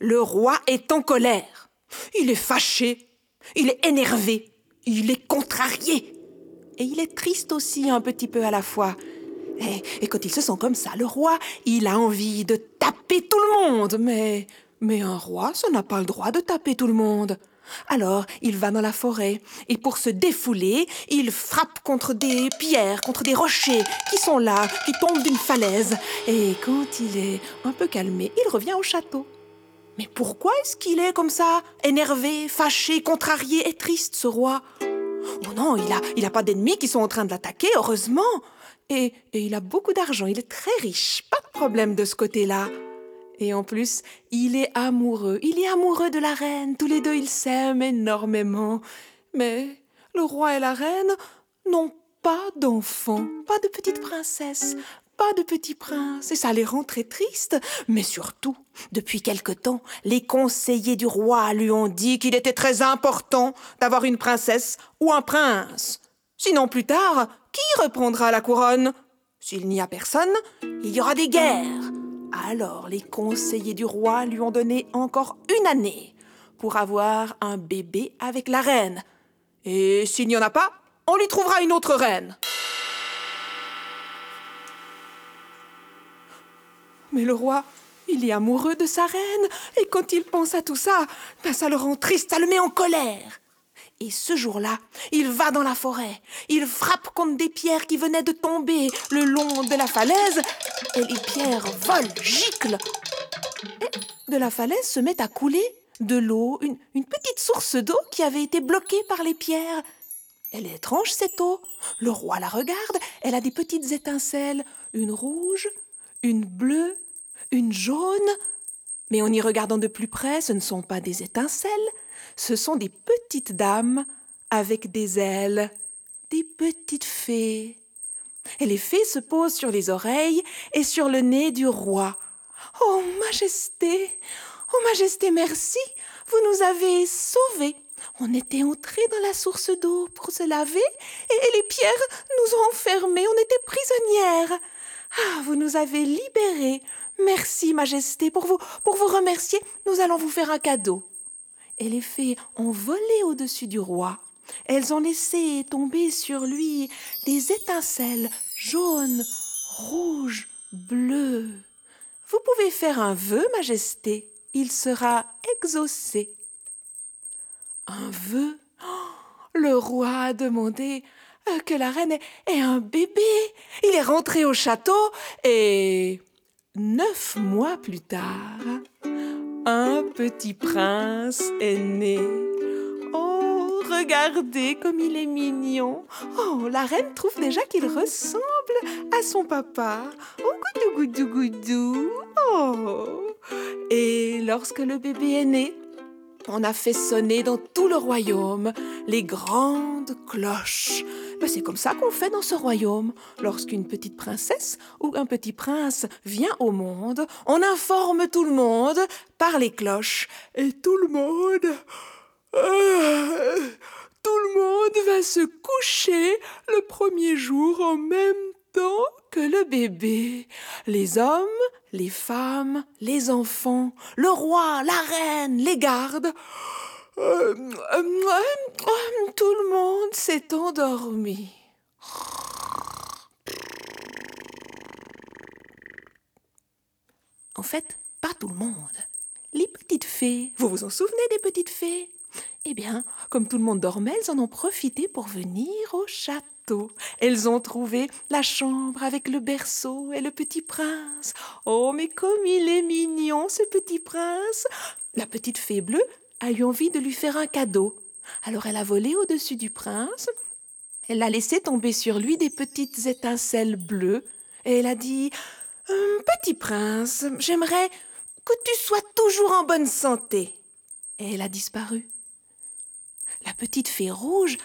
le roi est en colère. Il est fâché, il est énervé, il est contrarié. Et il est triste aussi un petit peu à la fois. Et, quand il se sent comme ça, le roi, il a envie de taper tout le monde. Mais, mais un roi, ça n'a pas le droit de taper tout le monde. Alors, il va dans la forêt, et pour se défouler, il frappe contre des pierres, contre des rochers qui sont là, qui tombent d'une falaise. Et quand il est un peu calmé, il revient au château. Mais pourquoi est-ce qu'il est comme ça, énervé, fâché, contrarié et triste, ce roi? Oh non, il a, il a pas d'ennemis qui sont en train de l'attaquer, heureusement. Et, et il a beaucoup d'argent, il est très riche, pas de problème de ce côté-là. Et en plus, il est amoureux, il est amoureux de la reine, tous les deux ils s'aiment énormément. Mais le roi et la reine n'ont pas d'enfants, pas de petite princesse, pas de petit prince, et ça les rend très tristes. Mais surtout, depuis quelque temps, les conseillers du roi lui ont dit qu'il était très important d'avoir une princesse ou un prince. Sinon, plus tard, qui reprendra la couronne? S'il n'y a personne, il y aura des guerres. Alors les conseillers du roi lui ont donné encore une année pour avoir un bébé avec la reine. Et s'il n'y en a pas, on lui trouvera une autre reine. Mais le roi, il est amoureux de sa reine, et quand il pense à tout ça, ben ça le rend triste, ça le met en colère. Et ce jour-là, il va dans la forêt, il frappe contre des pierres qui venaient de tomber le long de la falaise, et les pierres volent, giclent. Et de la falaise se met à couler de l'eau, une, une petite source d'eau qui avait été bloquée par les pierres. Elle est étrange, cette eau. Le roi la regarde, elle a des petites étincelles, une rouge, une bleue, une jaune. Mais en y regardant de plus près, ce ne sont pas des étincelles, ce sont des petites dames avec des ailes, des petites fées. Et les fées se posent sur les oreilles et sur le nez du roi. Oh, Majesté, oh, Majesté, merci, vous nous avez sauvés. On était entrés dans la source d'eau pour se laver et les pierres nous ont enfermés, on était prisonnières. Ah, vous nous avez libérés. Merci, Majesté, pour vous, pour vous remercier, nous allons vous faire un cadeau et les fées ont volé au-dessus du roi. Elles ont laissé tomber sur lui des étincelles jaunes, rouges, bleues. Vous pouvez faire un vœu, Majesté, il sera exaucé. Un vœu? Oh, Le roi a demandé que la reine ait un bébé. Il est rentré au château et neuf mois plus tard, un petit prince est né. Oh, regardez comme il est mignon. Oh, la reine trouve déjà qu'il ressemble à son papa. Oh, goudou, goudou, goudou. Oh. Et lorsque le bébé est né, on a fait sonner dans tout le royaume les grandes cloches c'est comme ça qu'on fait dans ce royaume. Lorsqu'une petite princesse ou un petit prince vient au monde, on informe tout le monde par les cloches. Et tout le monde... Euh, tout le monde va se coucher le premier jour en même temps que le bébé. Les hommes, les femmes, les enfants, le roi, la reine, les gardes. Euh, euh, tout le monde s'est endormi. En fait, pas tout le monde. Les petites fées, vous vous en souvenez des petites fées? Eh bien, comme tout le monde dormait, elles en ont profité pour venir au château. Elles ont trouvé la chambre avec le berceau et le petit prince. Oh, mais comme il est mignon, ce petit prince La petite fée bleue a eu envie de lui faire un cadeau. Alors elle a volé au-dessus du prince, elle a laissé tomber sur lui des petites étincelles bleues, et elle a dit hum, Petit prince, j'aimerais que tu sois toujours en bonne santé. Et elle a disparu. La petite fée rouge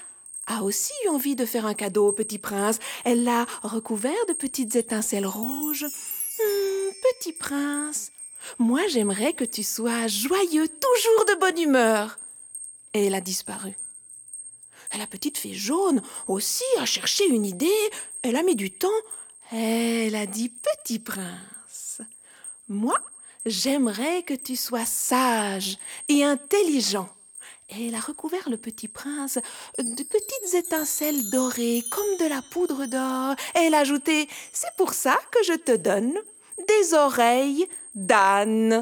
a aussi eu envie de faire un cadeau au petit prince. Elle l'a recouvert de petites étincelles rouges. Hum, petit prince, moi, j'aimerais que tu sois joyeux, toujours de bonne humeur. Et elle a disparu. La petite fée jaune aussi a cherché une idée. Elle a mis du temps. Elle a dit Petit prince, moi, J'aimerais que tu sois sage et intelligent. Et elle a recouvert le petit prince de petites étincelles dorées comme de la poudre d'or. Elle a ajouté C'est pour ça que je te donne des oreilles d'âne.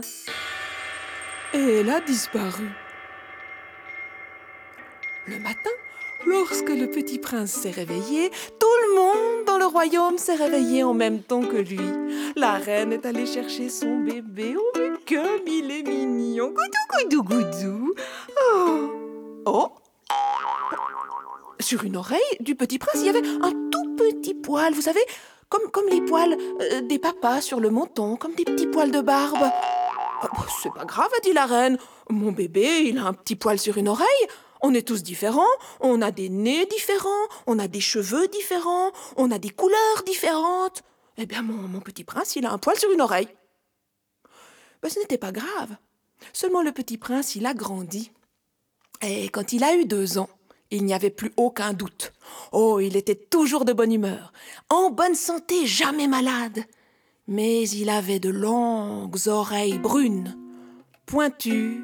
Et elle a disparu. Le matin, lorsque le petit prince s'est réveillé, tout le monde dans le royaume s'est réveillé en même temps que lui. La reine est allée chercher son bébé. Oh, mais comme il est mignon. Goudou, goudou, goudou. Oh. Oh. Sur une oreille du petit prince, il y avait un tout petit poil, vous savez, comme, les poils euh, des papas sur le menton, comme des petits poils de barbe. Oh, bah, c'est pas grave, a dit la reine. Mon bébé, il a un petit poil sur une oreille. On est tous différents, on a des nez différents, on a des cheveux différents, on a des couleurs différentes. Eh bien, mon, petit prince, il a un poil sur une oreille. Ben, ce n'était pas grave. Seulement le petit prince, il a grandi. Et quand il a eu deux ans, il n'y avait plus aucun doute. Oh, il était toujours de bonne humeur, en bonne santé, jamais malade. Mais il avait de longues oreilles brunes, pointues,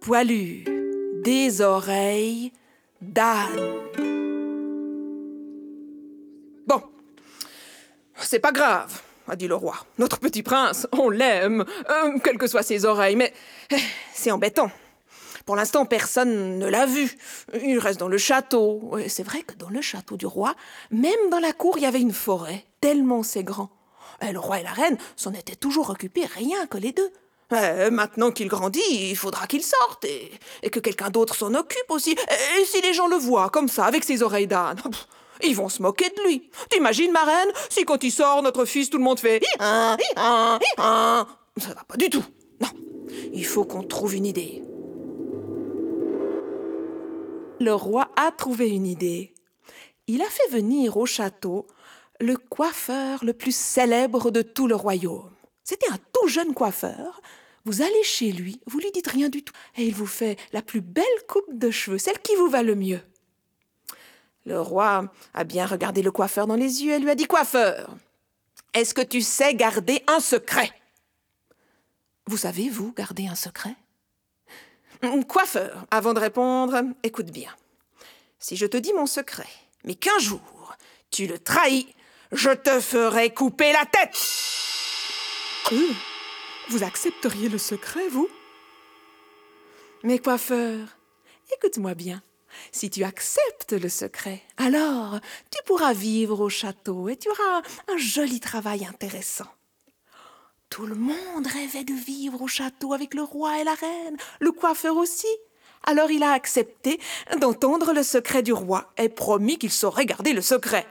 poilues des oreilles d'âne. Bon, c'est pas grave, a dit le roi. Notre petit prince, on l'aime, euh, quelles que soient ses oreilles, mais eh, c'est embêtant. Pour l'instant, personne ne l'a vu. Il reste dans le château. C'est vrai que dans le château du roi, même dans la cour, il y avait une forêt, tellement c'est grand. Et le roi et la reine s'en étaient toujours occupés, rien que les deux. Euh, maintenant qu'il grandit, il faudra qu'il sorte et, que quelqu'un d'autre s'en occupe aussi. Et, si les gens le voient comme ça, avec ses oreilles d'âne, ils vont se moquer de lui. T'imagines, ma si quand il sort, notre fils, tout le monde fait Ça va pas du tout. Non, il faut qu'on trouve une idée. Le roi a trouvé une idée. Il a fait venir au château le coiffeur le plus célèbre de tout le royaume. C'était un tout jeune coiffeur vous allez chez lui, vous lui dites rien du tout, et il vous fait la plus belle coupe de cheveux, celle qui vous va le mieux. Le roi a bien regardé le coiffeur dans les yeux et lui a dit Coiffeur, est-ce que tu sais garder un secret? Vous savez, vous, garder un secret? Coiffeur, avant de répondre, écoute bien. Si je te dis mon secret, mais qu'un jour tu le trahis, je te ferai couper la tête. Euh, vous accepteriez le secret, vous? Mais coiffeur, écoute-moi bien. Si tu acceptes le secret, alors tu pourras vivre au château et tu auras un, joli travail intéressant. Tout le monde rêvait de vivre au château avec le roi et la reine, le coiffeur aussi. Alors il a accepté d'entendre le secret du roi et promis qu'il saurait garder le secret.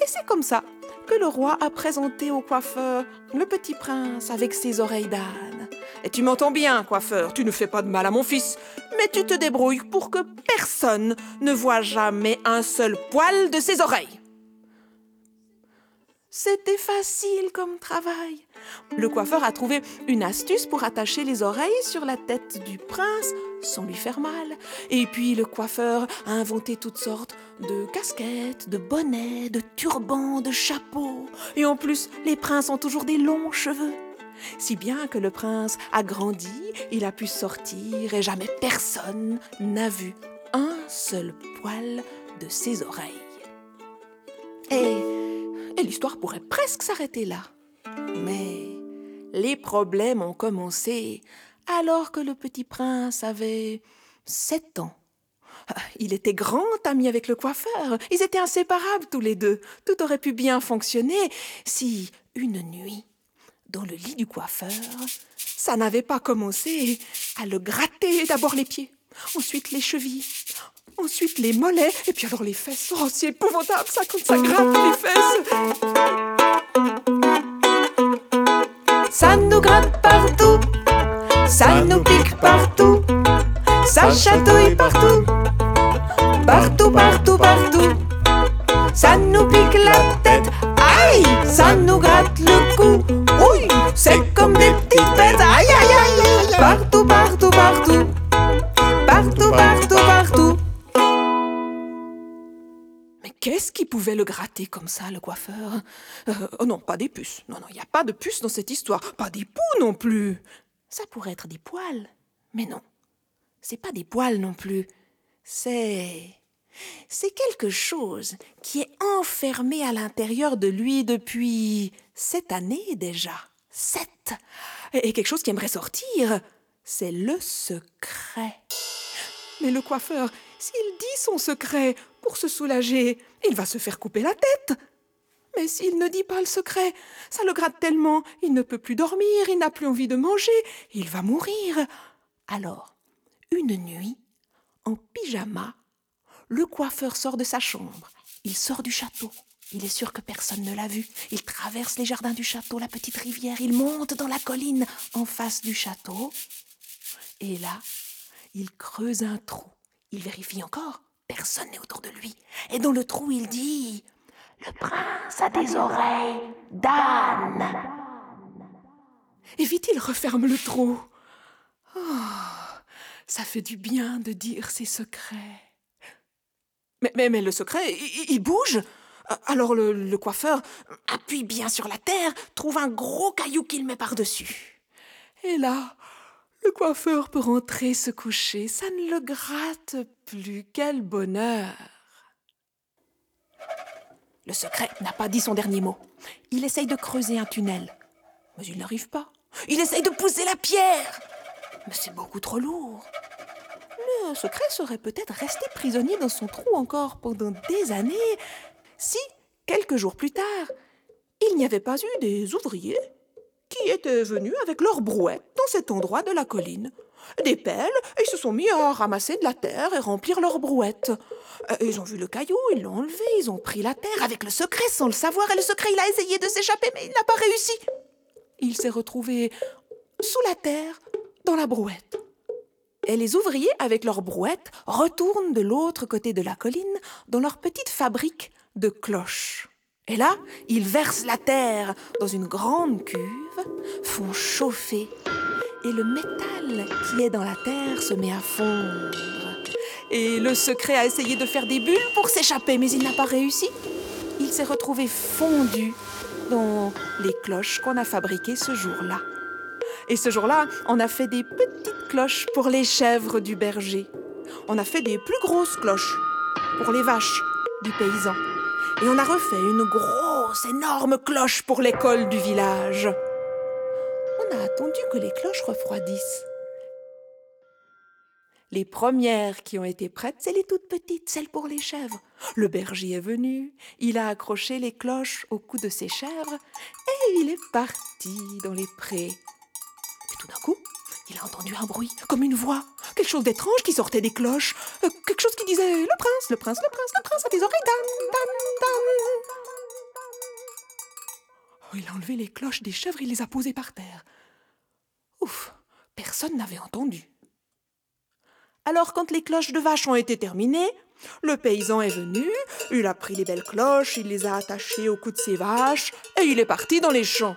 Et c'est comme ça que le roi a présenté au coiffeur le petit prince avec ses oreilles d'âne. Et tu m'entends bien, coiffeur, tu ne fais pas de mal à mon fils, mais tu te débrouilles pour que personne ne voie jamais un seul poil de ses oreilles. C'était facile comme travail. Le coiffeur a trouvé une astuce pour attacher les oreilles sur la tête du prince sans lui faire mal. Et puis le coiffeur a inventé toutes sortes de casquettes, de bonnets, de turbans, de chapeaux. Et en plus, les princes ont toujours des longs cheveux. Si bien que le prince a grandi, il a pu sortir et jamais personne n'a vu un seul poil de ses oreilles. Et et l'histoire pourrait presque s'arrêter là. Mais les problèmes ont commencé alors que le petit prince avait sept ans. Il était grand ami avec le coiffeur. Ils étaient inséparables tous les deux. Tout aurait pu bien fonctionner si, une nuit, dans le lit du coiffeur, ça n'avait pas commencé à le gratter d'abord les pieds, ensuite les chevilles, ensuite les mollets, et puis alors les fesses. Oh, c'est épouvantable ça quand ça gratte les fesses. Ça nous gratte partout, ça nous pique partout, ça chatouille partout, partout, partout, partout. Ça nous pique la tête, aïe, ça nous gratte le pouvait le gratter comme ça, le coiffeur euh, Oh non, pas des puces. Non, non, il n'y a pas de puces dans cette histoire. Pas des poux non plus. Ça pourrait être des poils. Mais non, c'est pas des poils non plus. C'est. C'est quelque chose qui est enfermé à l'intérieur de lui depuis sept années déjà. Sept Et quelque chose qui aimerait sortir. C'est le secret. Mais le coiffeur, s'il dit son secret pour se soulager, il va se faire couper la tête. Mais s'il ne dit pas le secret, ça le gratte tellement, il ne peut plus dormir, il n'a plus envie de manger, il va mourir. Alors, une nuit, en pyjama, le coiffeur sort de sa chambre. Il sort du château. Il est sûr que personne ne l'a vu. Il traverse les jardins du château, la petite rivière. Il monte dans la colline en face du château. Et là, il creuse un trou. Il vérifie encore. Personne n'est autour de lui. Et dans le trou, il dit Le prince a des oreilles d'âne. Et vite, il referme le trou. Oh, ça fait du bien de dire ses secrets. Mais, mais, le secret, il, bouge. Alors le, coiffeur appuie bien sur la terre, trouve un gros caillou qu'il met par-dessus. Et là, le coiffeur peut rentrer se coucher, ça ne le gratte plus. Quel bonheur. Le secret n'a pas dit son dernier mot. Il essaye de creuser un tunnel, mais il n'arrive pas. Il essaye de pousser la pierre, mais c'est beaucoup trop lourd. Le secret serait peut-être resté prisonnier dans son trou encore pendant des années si, quelques jours plus tard, il n'y avait pas eu des ouvriers qui étaient venus avec leurs brouettes dans cet endroit de la colline. Des pelles, ils se sont mis à ramasser de la terre et remplir leurs brouettes. Euh, ils ont vu le caillou, ils l'ont enlevé, ils ont pris la terre avec le secret sans le savoir, et le secret, il a essayé de s'échapper, mais il n'a pas réussi. Il s'est retrouvé sous la terre, dans la brouette. Et les ouvriers, avec leurs brouettes, retournent de l'autre côté de la colline dans leur petite fabrique de cloches. Et là, ils versent la terre dans une grande cuve, font chauffer, et le métal qui est dans la terre se met à fondre. Et le secret a essayé de faire des bulles pour s'échapper, mais il n'a pas réussi. Il s'est retrouvé fondu dans les cloches qu'on a fabriquées ce jour-là. Et ce jour-là, on a fait des petites cloches pour les chèvres du berger. On a fait des plus grosses cloches pour les vaches du paysan. Et on a refait une grosse, énorme cloche pour l'école du village. On a attendu que les cloches refroidissent. Les premières qui ont été prêtes, c'est les toutes petites, celles pour les chèvres. Le berger est venu, il a accroché les cloches au cou de ses chèvres et il est parti dans les prés. Et tout d'un coup, il a entendu un bruit, comme une voix, quelque chose d'étrange qui sortait des cloches, euh, quelque chose qui disait Le prince, le prince, le prince, le prince a des oreilles. Oh, il a enlevé les cloches des chèvres et les a posées par terre. Ouf, personne n'avait entendu. Alors, quand les cloches de vache ont été terminées, le paysan est venu, il a pris les belles cloches, il les a attachées au cou de ses vaches, et il est parti dans les champs.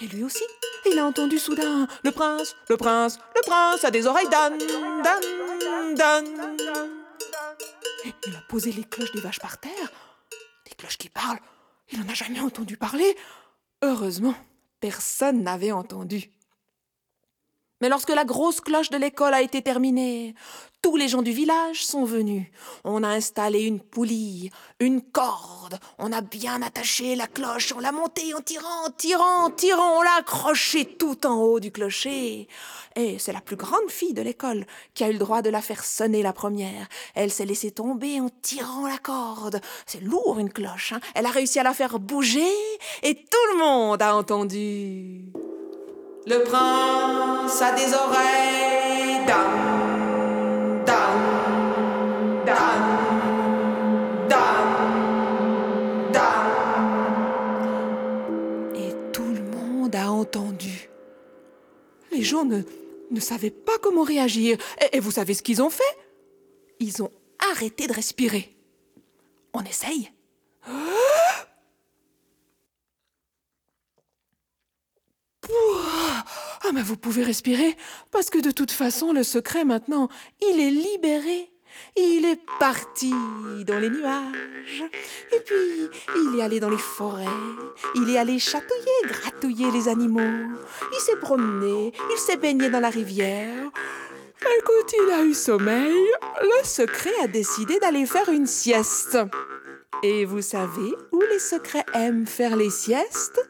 Mais lui aussi, il a entendu soudain Le prince, le prince, le prince a des oreilles d'âne, d'âne, d'âne. Il a posé les cloches des vaches par terre. Des cloches qui parlent. Il n'en a jamais entendu parler. Heureusement, personne n'avait entendu. Mais lorsque la grosse cloche de l'école a été terminée, tous les gens du village sont venus. On a installé une poulie, une corde, on a bien attaché la cloche, on l'a montée en tirant, tirant, tirant, on l'a accrochée tout en haut du clocher. Et c'est la plus grande fille de l'école qui a eu le droit de la faire sonner la première. Elle s'est laissée tomber en tirant la corde. C'est lourd une cloche, hein. Elle a réussi à la faire bouger et tout le monde a entendu. Le prince a des oreilles. Et tout le monde a entendu. Les gens ne, savaient pas comment réagir. Et, et vous savez ce qu'ils ont fait? Ils ont arrêté de respirer. On essaye Ah, mais vous pouvez respirer, parce que de toute façon, le secret maintenant, il est libéré. il est parti dans les nuages. Et puis, il est allé dans les forêts. Il est allé chatouiller, gratouiller les animaux. Il s'est promené, il s'est baigné dans la rivière. Et quand il a eu sommeil, le secret a décidé d'aller faire une sieste. Et vous savez où les secrets aiment faire les siestes?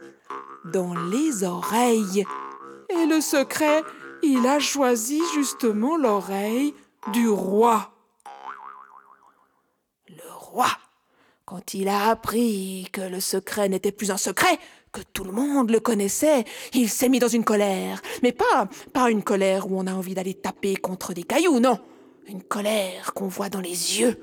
Dans les oreilles. Et le secret, il a choisi justement l'oreille du roi. Le roi, quand il a appris que le secret n'était plus un secret, que tout le monde le connaissait, il s'est mis dans une colère. Mais pas, pas une colère où on a envie d'aller taper contre des cailloux, non. Une colère qu'on voit dans les yeux.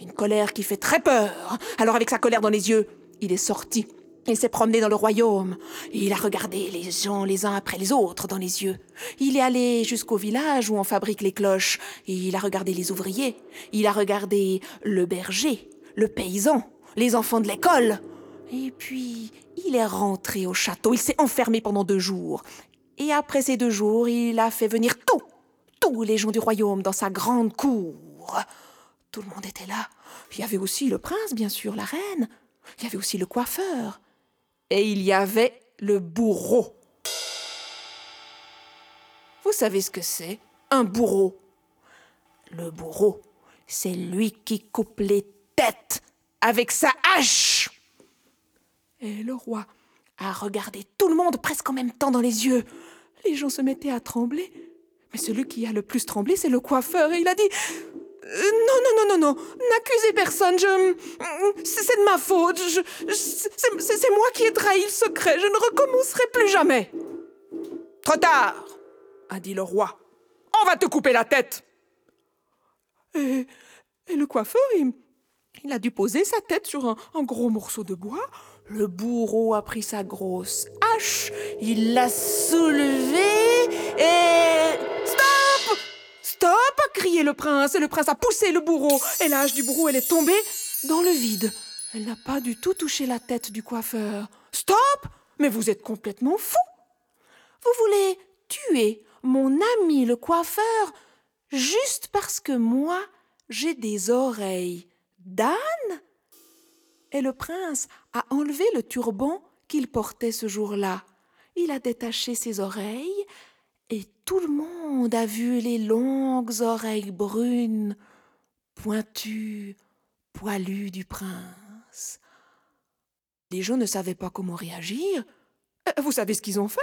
Une colère qui fait très peur. Alors avec sa colère dans les yeux, il est sorti. Il s'est promené dans le royaume. Il a regardé les gens les uns après les autres dans les yeux. Il est allé jusqu'au village où on fabrique les cloches. Il a regardé les ouvriers. Il a regardé le berger, le paysan, les enfants de l'école. Et puis, il est rentré au château. Il s'est enfermé pendant deux jours. Et après ces deux jours, il a fait venir tous, tous les gens du royaume dans sa grande cour. Tout le monde était là. Il y avait aussi le prince, bien sûr, la reine. Il y avait aussi le coiffeur. Et il y avait le bourreau. Vous savez ce que c'est Un bourreau? Le bourreau, c'est lui qui coupe les têtes avec sa hache. Et le roi a regardé tout le monde presque en même temps dans les yeux. Les gens se mettaient à trembler. Mais celui qui a le plus tremblé, c'est le coiffeur. Et il a dit non, non, non, non, non, n'accusez personne, je... C'est de ma faute, je... C'est moi qui ai trahi le secret, je ne recommencerai plus jamais. Trop tard, a dit le roi. On va te couper la tête. Et, le coiffeur, il, il, a dû poser sa tête sur un, un gros morceau de bois. Le bourreau a pris sa grosse hache, il l'a soulevée et... Stop Stop a le prince, le prince a poussé le bourreau, et hache du bourreau, elle est tombée dans le vide. Elle n'a pas du tout touché la tête du coiffeur. Stop Mais vous êtes complètement fou Vous voulez tuer mon ami le coiffeur juste parce que moi, j'ai des oreilles d'âne? Et le prince a enlevé le turban qu'il portait ce jour-là. Il a détaché ses oreilles, et tout le monde a vu les longues oreilles brunes, pointues, poilues du prince. Les gens ne savaient pas comment réagir. Euh, vous savez ce qu'ils ont fait?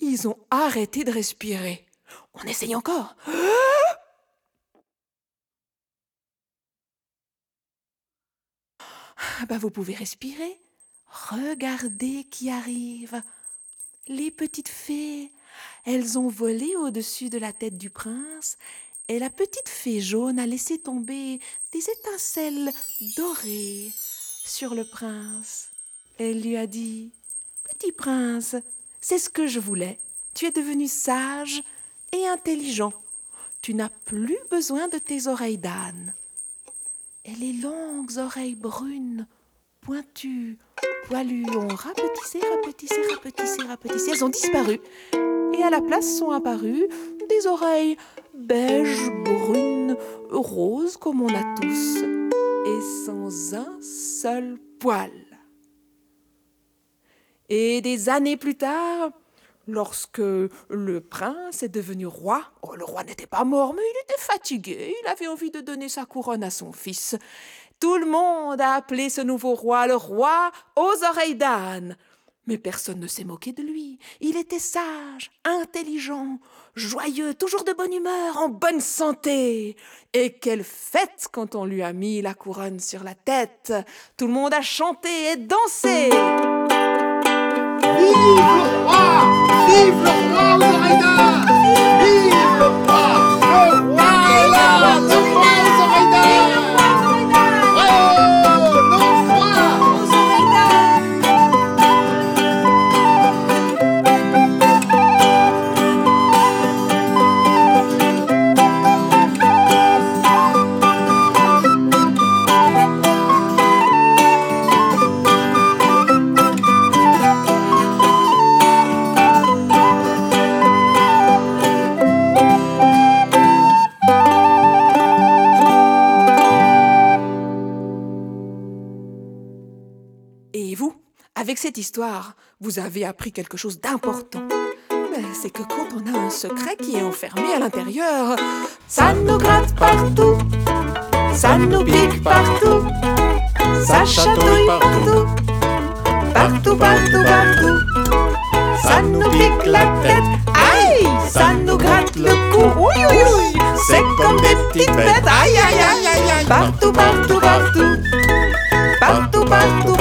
Ils ont arrêté de respirer. On essaye encore. Ah bah vous pouvez respirer. Regardez qui arrive. Les petites fées elles ont volé au-dessus de la tête du prince, et la petite fée jaune a laissé tomber des étincelles dorées sur le prince. Elle lui a dit Petit prince, c'est ce que je voulais. Tu es devenu sage et intelligent. Tu n'as plus besoin de tes oreilles d'âne. Et les longues oreilles brunes, pointues, poilues, ont rapetissé, rapetissé, rapetissé, rapetissé. Elles ont disparu et à la place sont apparues des oreilles beige, brunes, roses comme on a tous, et sans un seul poil. Et des années plus tard, lorsque le prince est devenu roi, oh, le roi n'était pas mort, mais il était fatigué, il avait envie de donner sa couronne à son fils. Tout le monde a appelé ce nouveau roi le roi aux oreilles d'âne. Mais personne ne s'est moqué de lui. Il était sage, intelligent, joyeux, toujours de bonne humeur, en bonne santé. Et quelle fête quand on lui a mis la couronne sur la tête. Tout le monde a chanté et dansé. Vive le roi Vive le roi Et vous, avec cette histoire, vous avez appris quelque chose d'important. C'est que quand on a un secret qui est enfermé à l'intérieur, ça nous gratte partout, ça nous pique partout, ça chatouille partout, partout, partout, partout. Ça nous pique la tête, aïe, ça nous gratte le cou, oui, oui, oui, c'est comme des petites bêtes, aïe, aïe, aïe, aïe, aïe, partout, partout, partout, partout, partout.